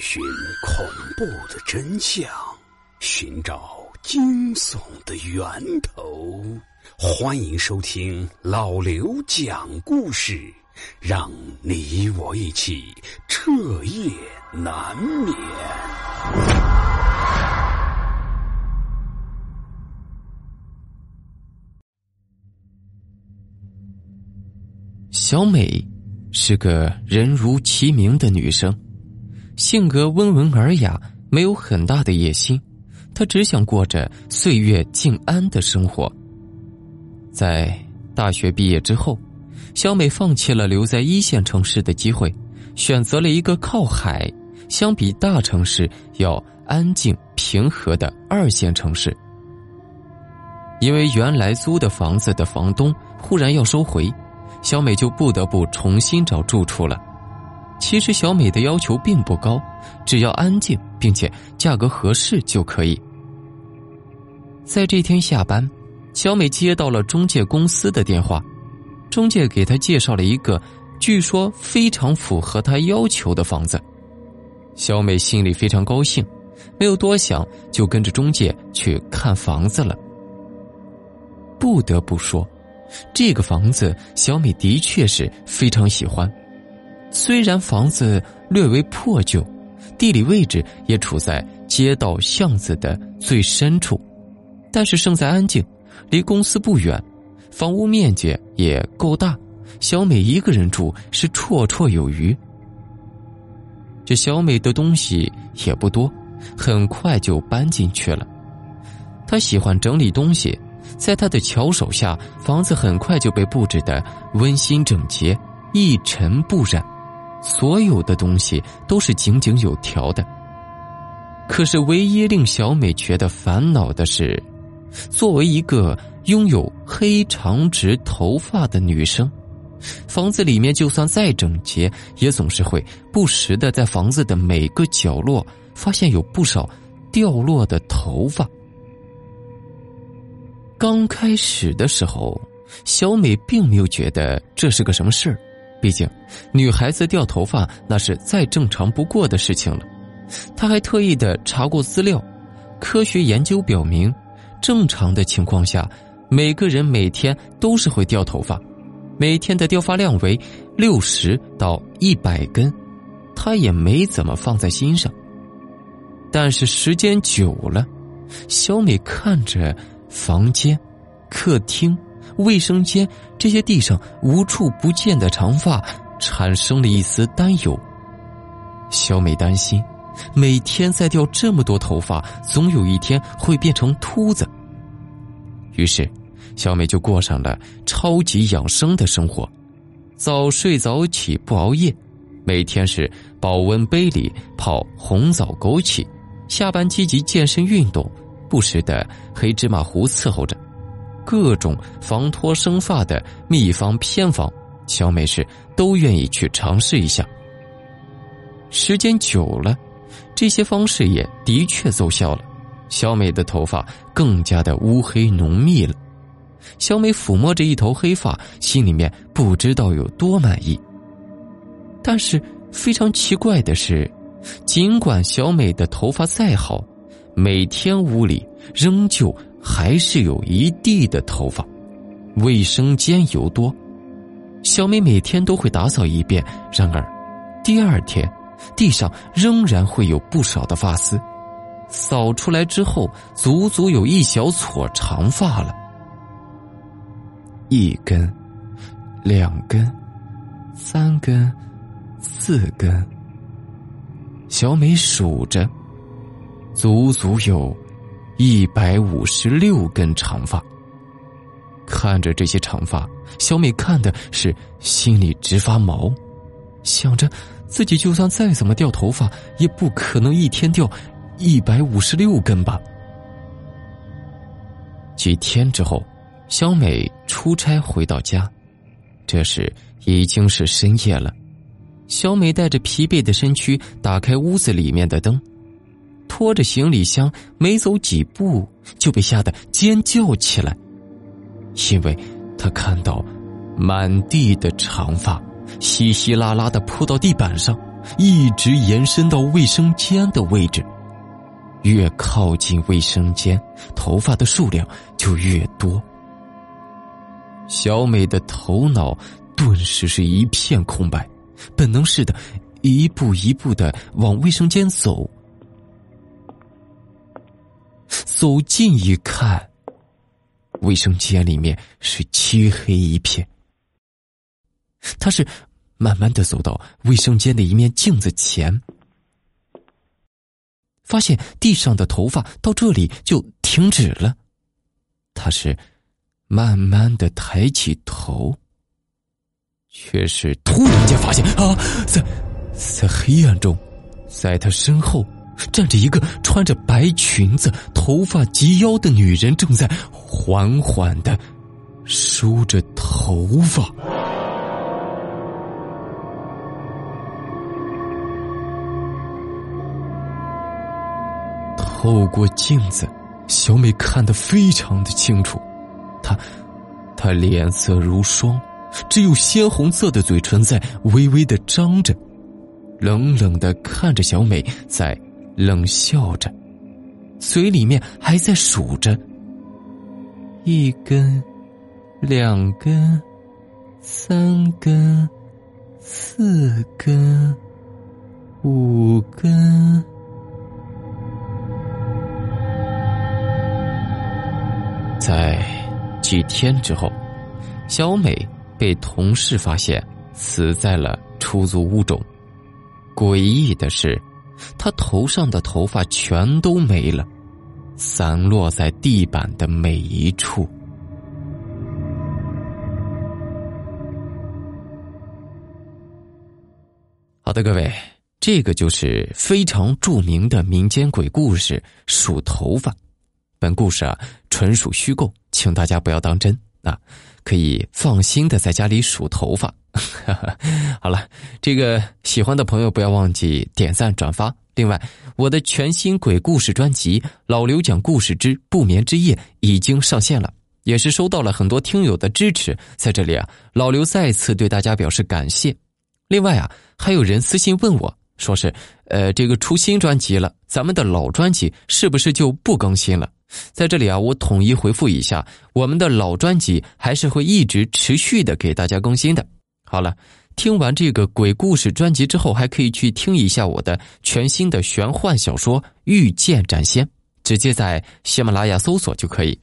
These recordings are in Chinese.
寻恐怖的真相，寻找惊悚的源头。欢迎收听老刘讲故事，让你我一起彻夜难眠。小美是个人如其名的女生。性格温文尔雅，没有很大的野心，她只想过着岁月静安的生活。在大学毕业之后，小美放弃了留在一线城市的机会，选择了一个靠海、相比大城市要安静平和的二线城市。因为原来租的房子的房东忽然要收回，小美就不得不重新找住处了。其实小美的要求并不高，只要安静并且价格合适就可以。在这天下班，小美接到了中介公司的电话，中介给她介绍了一个据说非常符合她要求的房子。小美心里非常高兴，没有多想就跟着中介去看房子了。不得不说，这个房子小美的确是非常喜欢。虽然房子略为破旧，地理位置也处在街道巷子的最深处，但是胜在安静，离公司不远，房屋面积也够大，小美一个人住是绰绰有余。这小美的东西也不多，很快就搬进去了。她喜欢整理东西，在她的巧手下，房子很快就被布置的温馨整洁，一尘不染。所有的东西都是井井有条的。可是，唯一令小美觉得烦恼的是，作为一个拥有黑长直头发的女生，房子里面就算再整洁，也总是会不时的在房子的每个角落发现有不少掉落的头发。刚开始的时候，小美并没有觉得这是个什么事儿。毕竟，女孩子掉头发那是再正常不过的事情了。他还特意的查过资料，科学研究表明，正常的情况下，每个人每天都是会掉头发，每天的掉发量为六十到一百根。他也没怎么放在心上。但是时间久了，小美看着房间、客厅。卫生间这些地上无处不见的长发，产生了一丝担忧。小美担心，每天在掉这么多头发，总有一天会变成秃子。于是，小美就过上了超级养生的生活，早睡早起不熬夜，每天是保温杯里泡红枣枸杞，下班积极健身运动，不时的黑芝麻糊伺候着。各种防脱生发的秘方偏方，小美是都愿意去尝试一下。时间久了，这些方式也的确奏效了，小美的头发更加的乌黑浓密了。小美抚摸着一头黑发，心里面不知道有多满意。但是非常奇怪的是，尽管小美的头发再好，每天屋里仍旧。还是有一地的头发，卫生间尤多，小美每天都会打扫一遍。然而，第二天，地上仍然会有不少的发丝，扫出来之后，足足有一小撮长发了。一根，两根，三根，四根。小美数着，足足有。一百五十六根长发。看着这些长发，小美看的是心里直发毛，想着自己就算再怎么掉头发，也不可能一天掉一百五十六根吧。几天之后，小美出差回到家，这时已经是深夜了。小美带着疲惫的身躯，打开屋子里面的灯。拖着行李箱，没走几步就被吓得尖叫起来，因为他看到满地的长发稀稀拉拉的铺到地板上，一直延伸到卫生间的位置。越靠近卫生间，头发的数量就越多。小美的头脑顿时是一片空白，本能似的，一步一步的往卫生间走。走近一看，卫生间里面是漆黑一片。他是慢慢的走到卫生间的一面镜子前。发现地上的头发到这里就停止了，他是慢慢的抬起头，却是突然间发现啊，在在黑暗中，在他身后站着一个穿着白裙子、头发及腰的女人，正在缓缓的梳着头发。透过镜子，小美看得非常的清楚。她，她脸色如霜，只有鲜红色的嘴唇在微微的张着，冷冷的看着小美，在冷笑着，嘴里面还在数着：一根，两根，三根，四根，五根。在几天之后，小美被同事发现死在了出租屋中。诡异的是，他头上的头发全都没了，散落在地板的每一处。好的，各位，这个就是非常著名的民间鬼故事——数头发。本故事啊，纯属虚构，请大家不要当真啊！可以放心的在家里数头发。好了，这个喜欢的朋友不要忘记点赞转发。另外，我的全新鬼故事专辑《老刘讲故事之不眠之夜》已经上线了，也是收到了很多听友的支持，在这里啊，老刘再次对大家表示感谢。另外啊，还有人私信问我，说是呃，这个出新专辑了，咱们的老专辑是不是就不更新了？在这里啊，我统一回复一下，我们的老专辑还是会一直持续的给大家更新的。好了，听完这个鬼故事专辑之后，还可以去听一下我的全新的玄幻小说《御剑斩仙》，直接在喜马拉雅搜索就可以。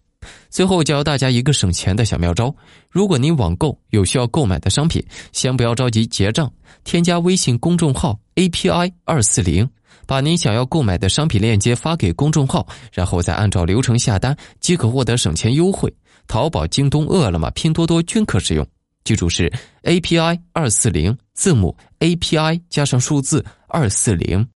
最后教大家一个省钱的小妙招：如果您网购有需要购买的商品，先不要着急结账，添加微信公众号 API 二四零。把您想要购买的商品链接发给公众号，然后再按照流程下单，即可获得省钱优惠。淘宝、京东、饿了么、拼多多均可使用。记住是 API 二四零，字母 API 加上数字二四零。